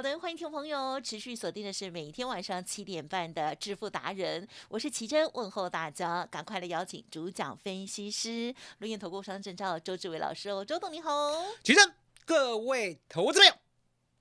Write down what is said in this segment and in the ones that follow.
好的，欢迎听众朋友持续锁定的是每天晚上七点半的致富达人，我是奇珍，问候大家，赶快来邀请主讲分析师陆燕投顾商证照周志伟老师哦，周董你好，奇珍，各位投资朋友，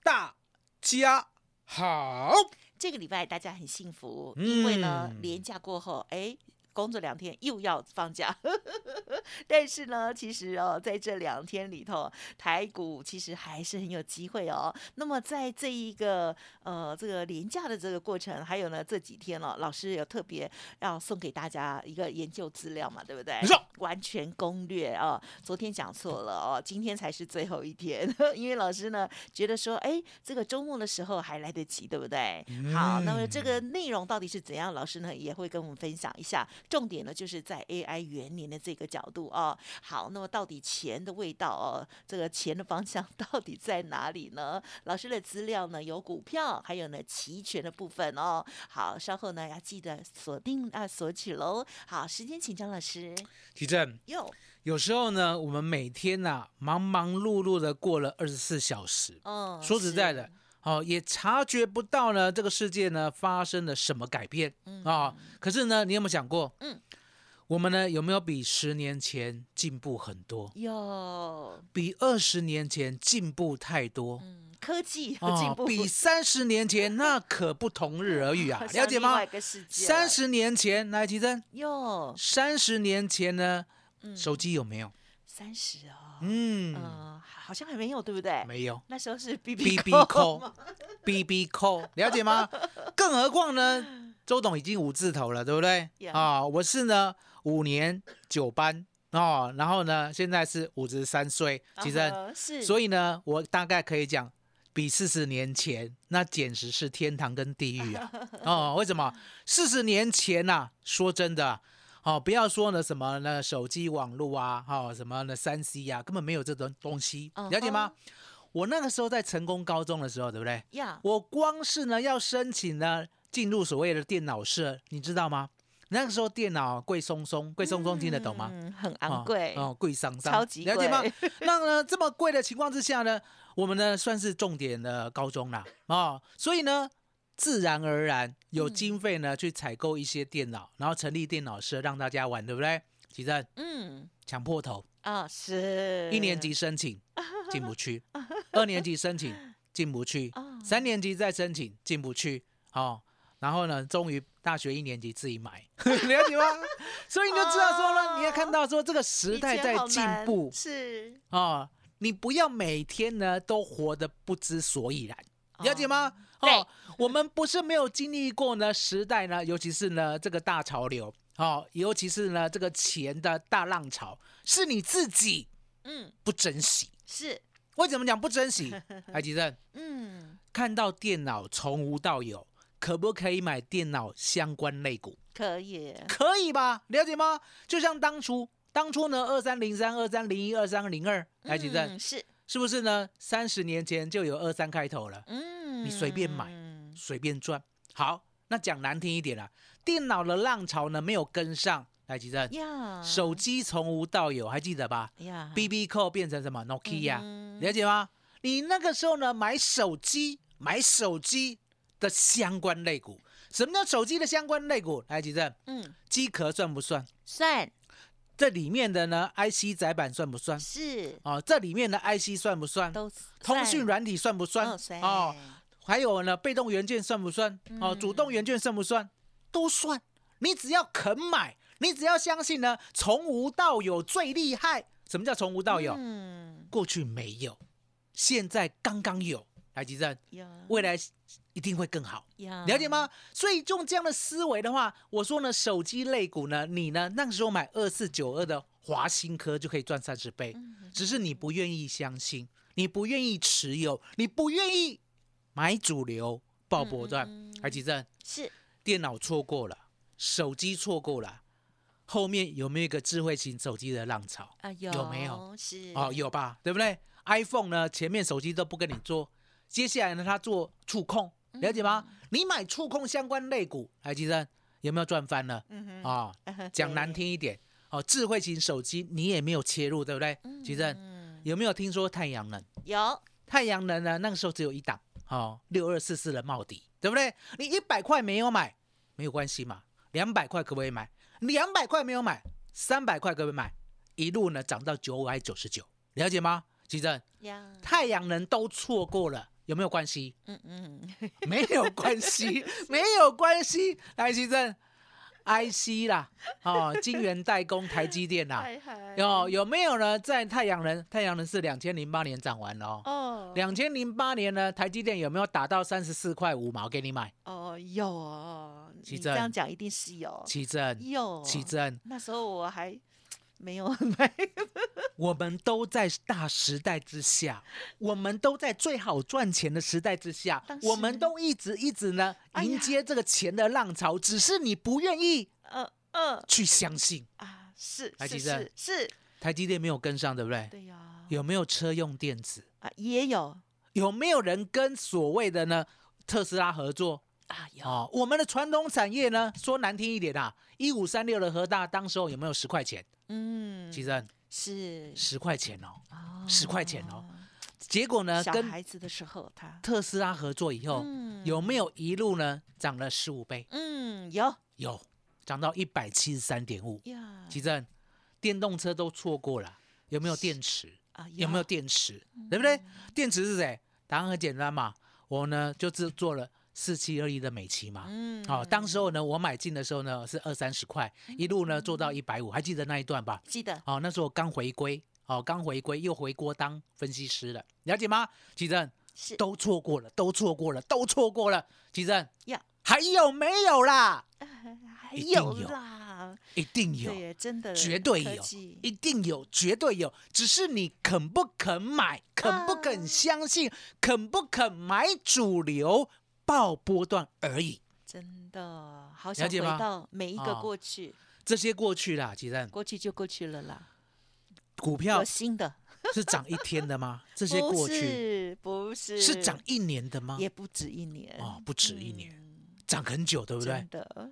大家好。这个礼拜大家很幸福，嗯因为呢，连假过后，哎。工作两天又要放假，但是呢，其实哦，在这两天里头，台股其实还是很有机会哦。那么在这一个呃这个廉价的这个过程，还有呢这几天了、老师有特别要送给大家一个研究资料嘛，对不对？完全攻略啊、昨天讲错了哦，今天才是最后一天，因为老师呢觉得说，哎，这个周末的时候还来得及，对不对？好，那么这个内容到底是怎样？老师呢也会跟我们分享一下。重点呢就是在 AI 元年的这个角度哦。好，那么到底钱的味道哦，这个钱的方向 到底在哪里呢？老师的资料呢有股票，还有呢期权的部分哦。好，稍后呢要记得锁定啊索取喽。好，时间请张老师提正，哟。有时候呢，我们每天呐、忙忙碌碌的过了二十四小时，嗯，说实在的，，哦，也察觉不到呢这个世界呢发生了什么改变嗯啊、可是呢，你有没有想过，嗯，我们呢有没有比十年前进步很多？哟，比二十年前进步太多？嗯，科技有哦进步，比三十年前那可不同日而语啊，了解吗三十年前，来提真，哟，三十年前呢，嗯手机有没有？三十哦，嗯，嗯，好像还没有，对不对？没有。那时候是 B B B 扣扣，B B 扣，了解吗？更何况呢，周董已经五字头了，对不对啊，我是呢五年九班哦，然后呢现在是五十三岁，其实，所以呢，我大概可以讲，比四十年前那简直是天堂跟地狱啊！哦，为什么？四十年前呐、说真的啊。哦，不要说呢什么呢手机网络啊，哦什么呢三 C 呀、根本没有这种东西，嗯了解吗？我那个时候在成功高中的时候，对不对？呀，我光是呢要申请呢进入所谓的电脑社，你知道吗？那个时候电脑贵松松，贵松松听得懂吗？嗯，很哦昂贵，哦，贵桑桑，超级了解吗？那呢这么贵的情况之下呢，我们呢算是重点的高中啦，哦，所以呢。自然而然有嗯。经费呢，去采购一些电脑，然后成立电脑社让大家玩，对不对？其正嗯。抢破头，啊是。一年级申请 进不去，二年级申请进不去。哦，三年级再申请进不去，哦，然后呢，终于大学一年级自己买，了解吗？所以你就知道说呢，你也看到说这个时代在进步。是。哦，你不要每天呢都活得不知所以然，了解吗？对哦，我们不是没有经历过呢时代呢，尤其是呢这个大潮流，哦，尤其是呢这个钱的大浪潮，是你自己嗯不珍惜。是为什么讲不珍惜？海吉正嗯看到电脑从无到有，可不可以买电脑相关类股？可以可以吧？了解吗？就像当初，当初呢，二三零三、二三零一、二三零二，海吉正、嗯是是不是呢？三十年前就有二三开头了，嗯你随便买嗯随便赚。好，那讲难听一点啦，电脑的浪潮呢没有跟上，来吉正，呀手机从无到有，还记得吧呀？B B 扣变成什么 Nokia，、嗯了解吗？你那个时候呢，买手机，买手机的相关类股。什么叫手机的相关类股？来，吉正，嗯机壳算不算？算这里面的呢 IC 载板算不算？是哦，这里面的 IC 算不算？都通讯算软体算不算？嗯算哦，还有呢，被动元件算不算？哦，主动元件算不算？都算。你只要肯买，你只要相信呢，从无到有最厉害。什么叫从无到有？嗯，过去没有，现在刚刚有。来，吉正，未来一定会更好。了解吗？所以用这样的思维的话，我说呢，手机类股呢，你呢那个时候买二四九二的华新科就可以赚三十倍，只是你不愿意相信，你不愿意持有，你不愿意买主流爆波段。来，吉正，是电脑错过了，手机错过了，后面有没有一个智慧型手机的浪潮？啊，有有没有？是哦，有吧，对不对？iPhone 呢，前面手机都不跟你做，接下来呢，它做触控，了解吗？你买触控相关类股，来，吉正有没有赚翻了？啊、讲难听一点，哦，智慧型手机你也没有切入，对不对？吉正嗯，有没有听说太阳能？有太阳能呢，那个时候只有一档，哦，六二四四的茂底，对不对？你一百块没有买，没有关系嘛，两百块可不可以买？两百块没有买，三百块可不可以买？一路呢涨到九百九十九，了解吗？吉正，呀，太阳能都错过了，有没有关系？嗯嗯，没有关系，没有关系。来，吉正，IC 啦，哦，晶圆代工，台积电啦，有有没有呢？在太阳能，太阳能是两千零八年涨完了哦。哦两千零八年呢，台积电有没有打到三十四块五毛给你买？哦有哦，你这样讲一定是有。奇正，有。奇正，那时候我还没有买，我们都在大时代之下，我们都在最好赚钱的时代之下当，我们都一直一直呢哎迎接这个钱的浪潮，只是你不愿意呃呃。去相信。啊，是是是，台积电没有跟上，对不对？对呀，有没有车用电子？啊也有有没有人跟所谓的呢特斯拉合作？啊有哦，我们的传统产业呢，说难听一点啊，一五三六的和大，当时候有没有十块钱？嗯其实是十块钱哦，哦10块钱哦结果呢，小跟孩子的时候他特斯拉合作以后，嗯有没有一路呢涨了十五倍？嗯有有，涨到一百七十三点五。呀其正，电动车都错过了，有没有电池？啊有没有电池？对不对？电池是谁？答案很简单嘛，我呢就只做了四七二一的美琪嘛。嗯好、当时候呢，我买进的时候呢是二三十块，一路呢做到一百五，还记得那一段吧？记得哦，那时候刚回归，哦，刚回归又回国当分析师了，了解吗？奇正是都错过了，都错过了，都错过了。奇正呀还有没有啦？还有有啦，一定有对，真的绝对有，一定有，绝对有，只是你肯不肯买，肯不肯啊相信，肯不肯买主流爆波段而已。真的好想回到每一个哦过去，这些过去啦，奇正，过去就过去了啦，股票有新的，是涨一天的吗？这些过去。是不是。是涨一年的吗？也不止一年。哦，不止一年，嗯涨很久，对不对？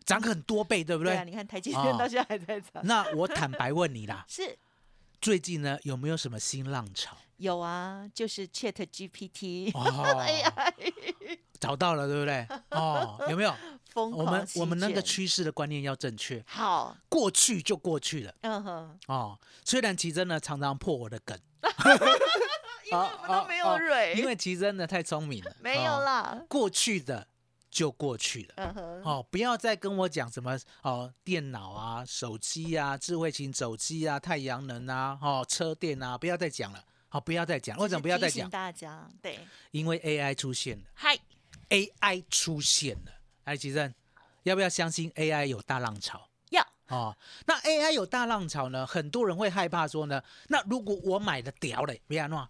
涨很多倍，对不对？啊，对？你看台积哦。电到现在还在涨，那我坦白问你啦，是。最近呢有没有什么新浪潮？有啊，就是 Chat GPT，哦，哎呀，找到了，对不对？哦，有没有？疯我狂席们我们那个卷。趋势的观念要正确，好，过去就过去了。嗯哼，哦。虽然奇珍呢常常破我的梗，因为我们都没有蕊，因为奇珍呢太聪明了，没有哦啦，过去的就过去了。哦，不要再跟我讲什么哦，电脑啊、手机啊、智慧型手机啊、太阳能啊、哦车电啊，不要再讲了。好、不要再讲，为什么不要再讲？大家，对，因为 AI 出现了嗨，，AI 出现了。哎，吉正，要不要相信 AI 有大浪潮？要哦，那 AI 有大浪潮呢，很多人会害怕说呢，那如果我买的屌嘞，别安诺，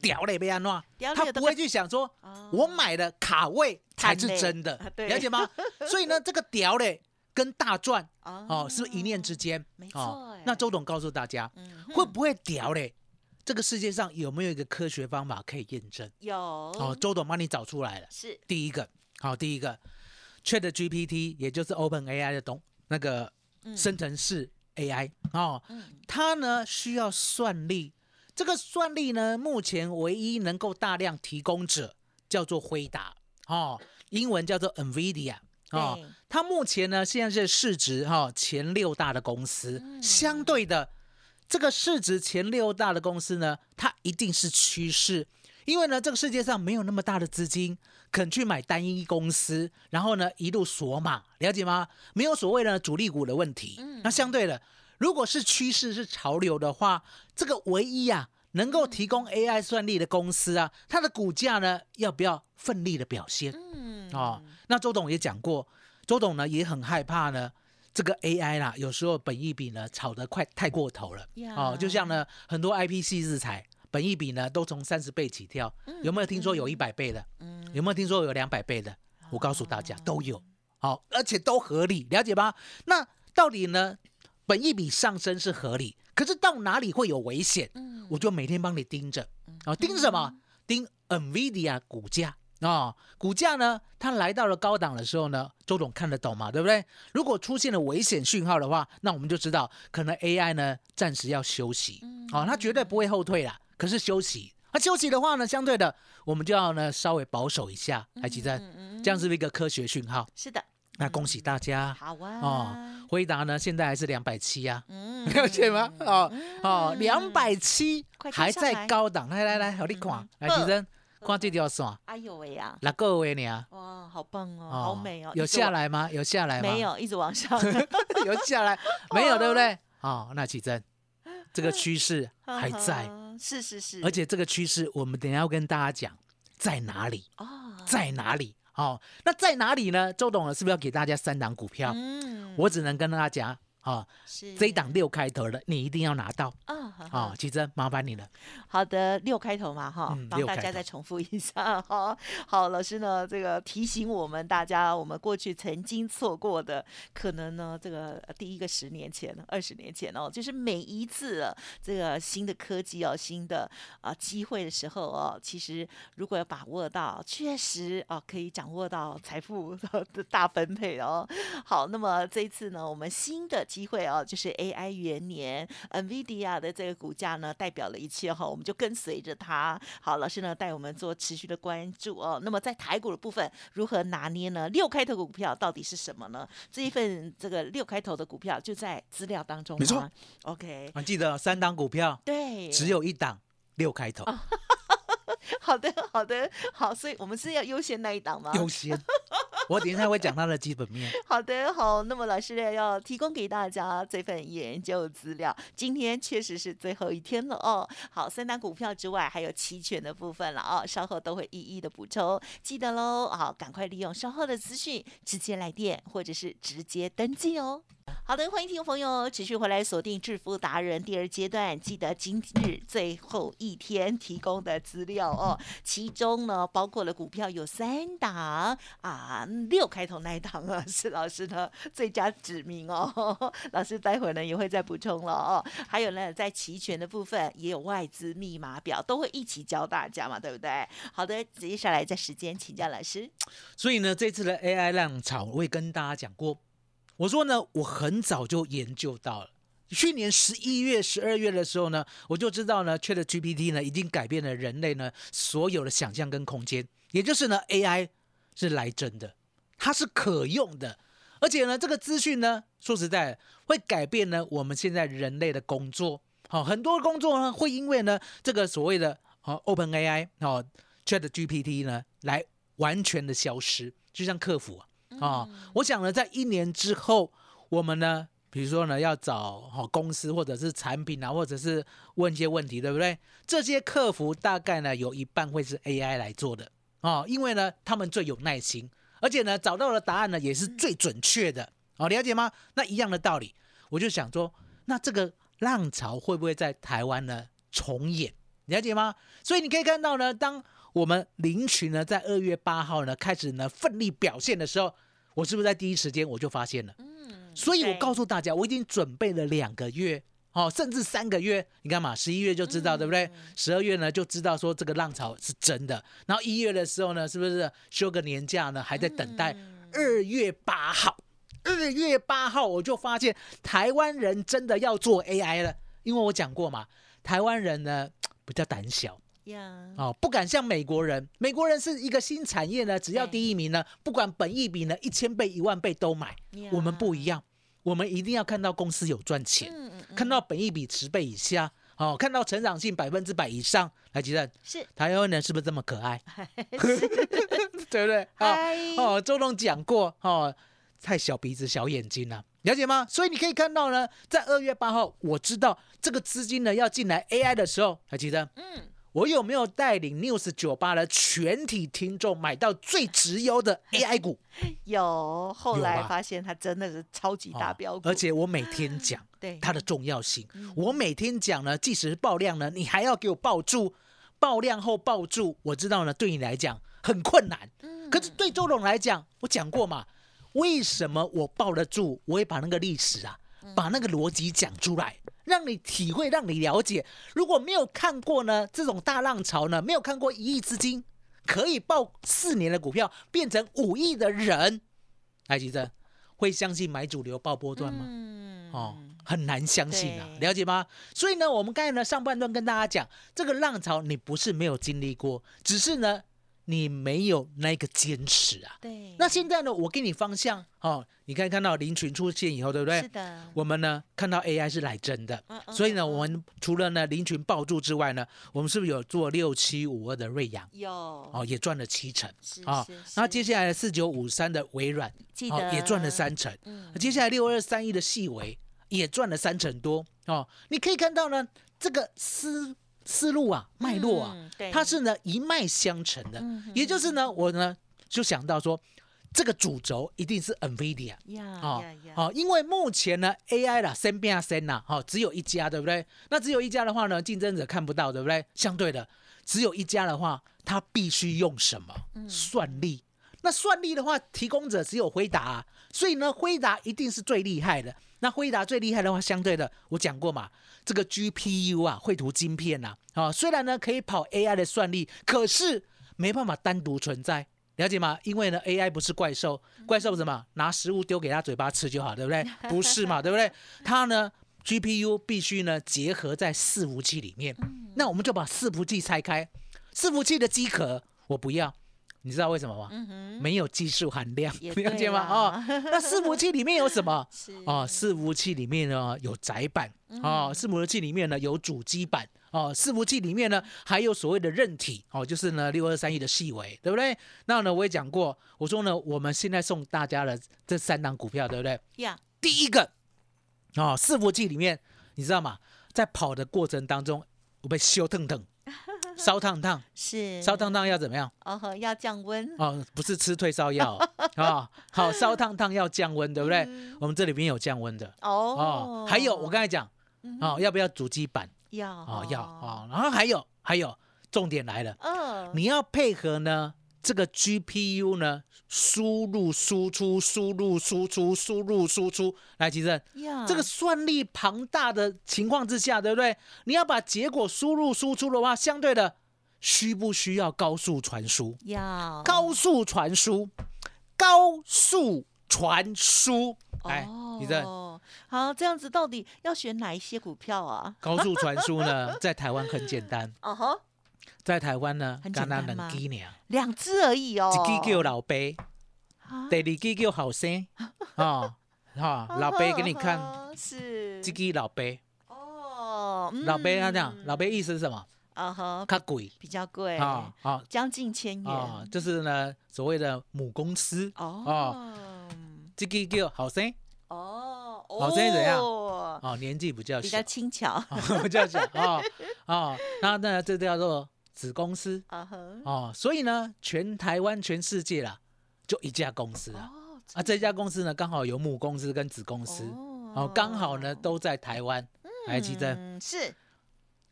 屌嘞，被安诺，屌嘞有的他不会去想说，哦我买的卡位才是真的了解吗？所以呢，这个屌嘞跟大赚哦哦，是不是一念之间？没错那周董告诉大家，嗯会不会屌嘞？这个世界上有没有一个科学方法可以验证？有哦，周董帮你找出来了。是第一个，好，第一个，Chat GPT，也就是 Open AI 的东那个生成式 AI 哦，嗯它呢需要算力，这个算力呢，目前唯一能够大量提供者叫做辉达哦，英文叫做 NVIDIA 哦、它目前呢现在是市值哈、前六大的公司，嗯相对的这个市值前六大的公司呢，它一定是趋势，因为呢这个世界上没有那么大的资金肯去买单一公司，然后呢一路锁码，了解吗？没有所谓的主力股的问题。嗯那相对的，如果是趋势是潮流的话，这个唯一啊能够提供 AI 算力的公司啊，它的股价呢要不要奋力的表现？嗯哦，那周董也讲过，周董呢也很害怕呢，这个 AI 啦，有时候本益比呢炒得快太过头了呀哦，就像呢很多 IPC 日材本益比呢都从三十倍起跳，有没有听说有一百倍的？嗯有没有听说有两百倍的？我告诉大家都有，好、而且都合理，了解吧？那到底呢，本益比上升是合理，可是到哪里会有危险？嗯我就每天帮你盯着，啊、盯什么？盯 NVIDIA 股价啊、股价呢，它来到了高档的时候呢，周总看得懂嘛，对不对？如果出现了危险讯号的话，那我们就知道可能 AI 呢暂时要休息，哦，它绝对不会后退啦，可是休息。那、休息的话呢，相对的，我们就要呢稍微保守一下，来吉珍，嗯这样是不是一个科学讯号？是的，那恭喜大家。好啊，哦，辉达呢现在还是两百七啊，嗯。了解吗？哦哦，两百七还在高档，来来来，好你看，来嗯。吉珍，看这条线，哎呦喂呀，六个位呢？哇，好棒哦，好美哦，有下来吗？有下来吗？没，有，一直往上，有下来，没有，对不对？哦，那启真，这个趋势还在，嗯，是是是，而且这个趋势我们等下要跟大家讲在哪里，哦，在哪里？哦，那在哪里呢？周董呢，是不是要给大家三档股票？嗯，我只能跟大家讲，哦，是这一档六开头的，你一定要拿到。啊，好奇珍，麻烦你了。好的，六开头嘛，哈嗯，帮大家再重复一下哈。好，老师呢，这个提醒我们大家，我们过去曾经错过的，可能呢，这个呃第一个十年前、二十年前哦，就是每一次啊这个新的科技哦、新的啊机会的时候哦，其实如果要把握到，确实啊可以掌握到财富的大分配哦。好，那么这一次呢，我们新的机会哦，就是 AI 元年，NVIDIA 的这个股价呢，代表了一切哈、我们就跟随着它。好，老师呢带我们做持续的关注哦。那么在台股的部分，如何拿捏呢？六开头的股票到底是什么呢？这一份这个六开头的股票就在资料当中吗，没错 OK，我，记得三档股票对，只有一档六开头，好的，好的，好，所以我们是要优先那一档吗？优先。我等一下会讲它的基本面。好的，好，那么老师呢要提供给大家这份研究资料，今天确实是最后一天了哦。好，三单股票之外还有期权的部分了哦，稍后都会一一的补充，记得喽。好，赶快利用稍后的资讯直接来电或者是直接登记哦。好的，欢迎听众朋友持续回来锁定致富达人第二阶段，记得今日最后一天提供的资料哦，其中呢包括了股票有三档啊，六开头那一档啊是老师的最佳指明哦，老师待会儿呢也会再补充了哦，还有呢在期权的部分也有外资密码表，都会一起教大家嘛，对不对？好的，接下来在时间请教老师，所以呢，这次的 AI 浪潮，我也跟大家讲过，我说呢，我很早就研究到了。去年十一月、十二月的时候呢，我就知道呢，Chat GPT 呢已经改变了人类呢所有的想象跟空间，也就是呢 AI 是来真的，它是可用的，而且呢这个资讯呢，说实在会改变呢我们现在人类的工作，好、很多工作呢会因为呢这个所谓的哦 Open AI 哦 Chat GPT 呢来完全的消失，就像客服。啊、我想呢，在一年之后，我们呢，比如说呢，要找好、公司或者是产品啊，或者是问一些问题，对不对？这些客服大概呢有一半会是 AI 来做的啊、因为呢，他们最有耐心，而且呢，找到的答案呢也是最准确的哦，了解吗？那一样的道理，我就想说，那这个浪潮会不会在台湾呢重演？了解吗？所以你可以看到呢，当我们林群呢在二月八号呢开始呢奋力表现的时候，我是不是在第一时间我就发现了？嗯，所以我告诉大家，我已经准备了两个月，哦，甚至三个月。你看嘛，十一月就知道，对不对？十二月呢就知道说这个浪潮是真的，然后一月的时候呢，是不是休个年假呢，还在等待二月八号？二月八号我就发现台湾人真的要做 AI 了，因为我讲过嘛，台湾人呢比较胆小。呀，哦，不敢像美国人，美国人是一个新产业呢，只要第一名呢，不管本益比呢一千倍、一万倍都买。我们不一样，我们一定要看到公司有赚钱，嗯嗯嗯，看到本益比十倍以下，哦，看到成长性百分之百以上。来，吉正，是，台湾人是不是这么可爱？对不对？啊、嗨，哦，周董讲过哦，太小鼻子小眼睛了，了解吗？所以你可以看到呢，在二月八号，我知道这个资金呢要进来 AI 的时候，还记得嗯，我有没有带领 News 酒吧的全体听众买到最直优的 AI 股？有，后来发现它真的是超级大哦标股，而且我每天讲 对它的重要性，嗯我每天讲呢，即使是爆量呢，你还要给我抱住，爆量后抱住，我知道呢，对你来讲很困难。嗯可是对周董来讲，我讲过嘛，为什么我抱得住？我会把那个历史啊，嗯把那个逻辑讲出来，让你体会，让你了解。如果没有看过呢，这种大浪潮呢，没有看过一亿资金可以报四年的股票变成五亿的人，来吉正会相信买主流报波段吗？嗯哦，很难相信啊，对了解吗？所以呢，我们刚才呢上半段跟大家讲，这个浪潮你不是没有经历过，只是呢你没有那个坚持啊。对，那现在呢，我给你方向哦，你可以看到林群出现以后，对不对是？的，我们呢看到 AI 是来真的，嗯嗯所以呢，嗯我们除了呢林群抱住之外呢，我们是不是有做六七五二的瑞阳？有哦，也赚了七成是啊是。那是接下来四九五三的微软，也赚了三成。嗯接下来六二三一的细微也赚了三成多哦。你可以看到呢，这个思思路啊，脉络啊，嗯它是呢一脉相承的。嗯也就是呢，我呢就想到说，这个主轴一定是 NVIDIA。呀哦哦，因为目前呢，AI 啦，先变先呐，哦，只有一家，对不对？那只有一家的话呢，竞争者看不到，对不对？相对的，只有一家的话，它必须用什么？嗯算力。那算力的话，提供者只有回答、啊，所以呢，辉达一定是最厉害的。那辉达最厉害的话，相对的，我讲过嘛，这个 GPU 啊，绘图晶片呐、啊，啊，虽然呢可以跑 AI 的算力，可是没办法单独存在。了解吗？因为呢，AI 不是怪兽，怪兽什么？拿食物丢给他嘴巴吃就好，对不对？不是嘛，对不对？它呢，GPU 必须呢结合在伺服器里面。那我们就把伺服器拆开，伺服器的机壳我不要，你知道为什么吗？嗯，没有技术含量，也 了解吗？哦，那伺服器里面有什么？哦，伺服器里面呢有载板，哦，伺服器里面呢有主机板，哦，伺服器里面呢还有所谓的韧体，哦，就是呢六二三一的细微，对不对？那呢我也讲过，我说呢我们现在送大家的这三档股票，对不对？呀，第一个，哦，伺服器里面你知道吗？在跑的过程当中，我被烧烫烫，烧烫烫，是。烧烫烫要怎么样？哦呵，要降温，哦，不是吃退烧药。啊、好，烧烫烫要降温，对不对？嗯。我们这里面有降温的。哦。哦，还有我刚才讲嗯。哦，要不要主机板？要。哦，要哦，然后还有还有，重点来了，嗯，你要配合呢这个 GPU 呢输入输出输入输出输入输出，来，其正，呀这个算力庞大的情况之下，对不对？你要把结果输入输出的话，相对的需不需要高速传输？要高速传输，高速传输，哎，你这哦，好，这样子到底要选哪一些股票啊？高速传输呢，在台湾很简单，哦吼，在台湾呢很，简刚刚单吗？两支呢，两只而已哦，一支叫老爸，啊？第二支叫好生，哦，哈，老贝给你看，哦是。这支老贝，哦，老贝他这样老贝意思是什么？啊哈，较贵。比较贵。啊，啊将近千啊，元就是呢所谓的母公司，哦。这支叫好生，哦好这样怎样？哦。哦，年纪比较比小较，轻巧，比较小啊 啊，那那这叫做子公司。哦，所以呢，全台湾全世界啦，就一家公司啊哦啊，这家公司呢刚好有母公司跟子公司。哦，刚好呢都在台湾，还记得？嗯是。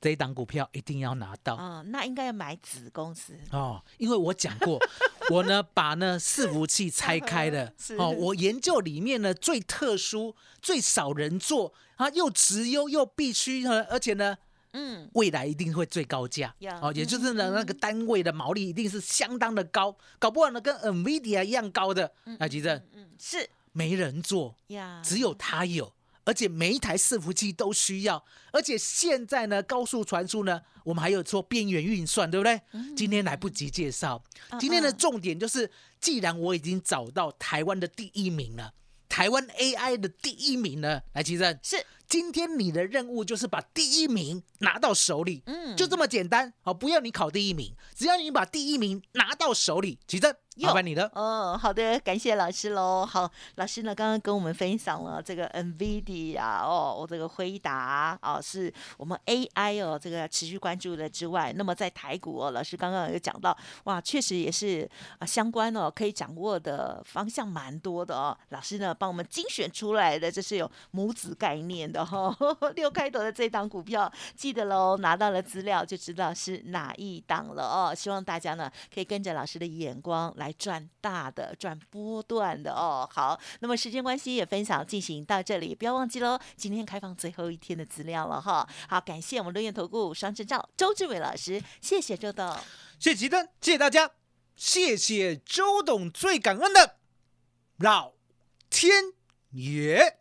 这一档股票一定要拿到。啊，那应该要买子公司。哦，因为我讲过，我呢把呢伺服器拆开了。哦，我研究里面呢最特殊、最少人做啊，又直优又必须呢，而且呢嗯。未来一定会最高价。呀。哦，也就是呢那个单位的毛利一定是相当的高，搞不好呢跟 NVIDIA 一样高的，那其实嗯是。没人做，呀，只有他有。而且每一台伺服器都需要，而且现在呢，高速传输呢，我们还有做边缘运算，对不对？今天来不及介绍，今天的重点就是，既然我已经找到台湾的第一名了，台湾 AI 的第一名了，来，奇正，是今天你的任务就是把第一名拿到手里，嗯就这么简单。好，不要你考第一名，只要你把第一名拿到手里，起正，麻烦你的。哦，好的，感谢老师喽。好，老师呢刚刚跟我们分享了这个 NVIDIA 哦，我这个辉达啊，是我们 AI 哦这个持续关注的之外，那么在台股哦，老师刚刚有讲到，哇，确实也是啊相关哦，可以掌握的方向蛮多的哦。老师呢帮我们精选出来的，这是有母子概念的哈、哦，六开头的这档股票，记得喽，拿到了资料就知道是哪一档了哦。希望大家呢可以跟着老师的眼光来赚大的、赚波段的哦。好，那么时间关系也分享进行到这里，不要忘记喽，今天开放最后一天的资料了哈。好，感谢我们乐园投顾双证照周志伟老师，谢谢周董。谢谢奇正，谢谢大家，谢谢周董，最感恩的老天爷。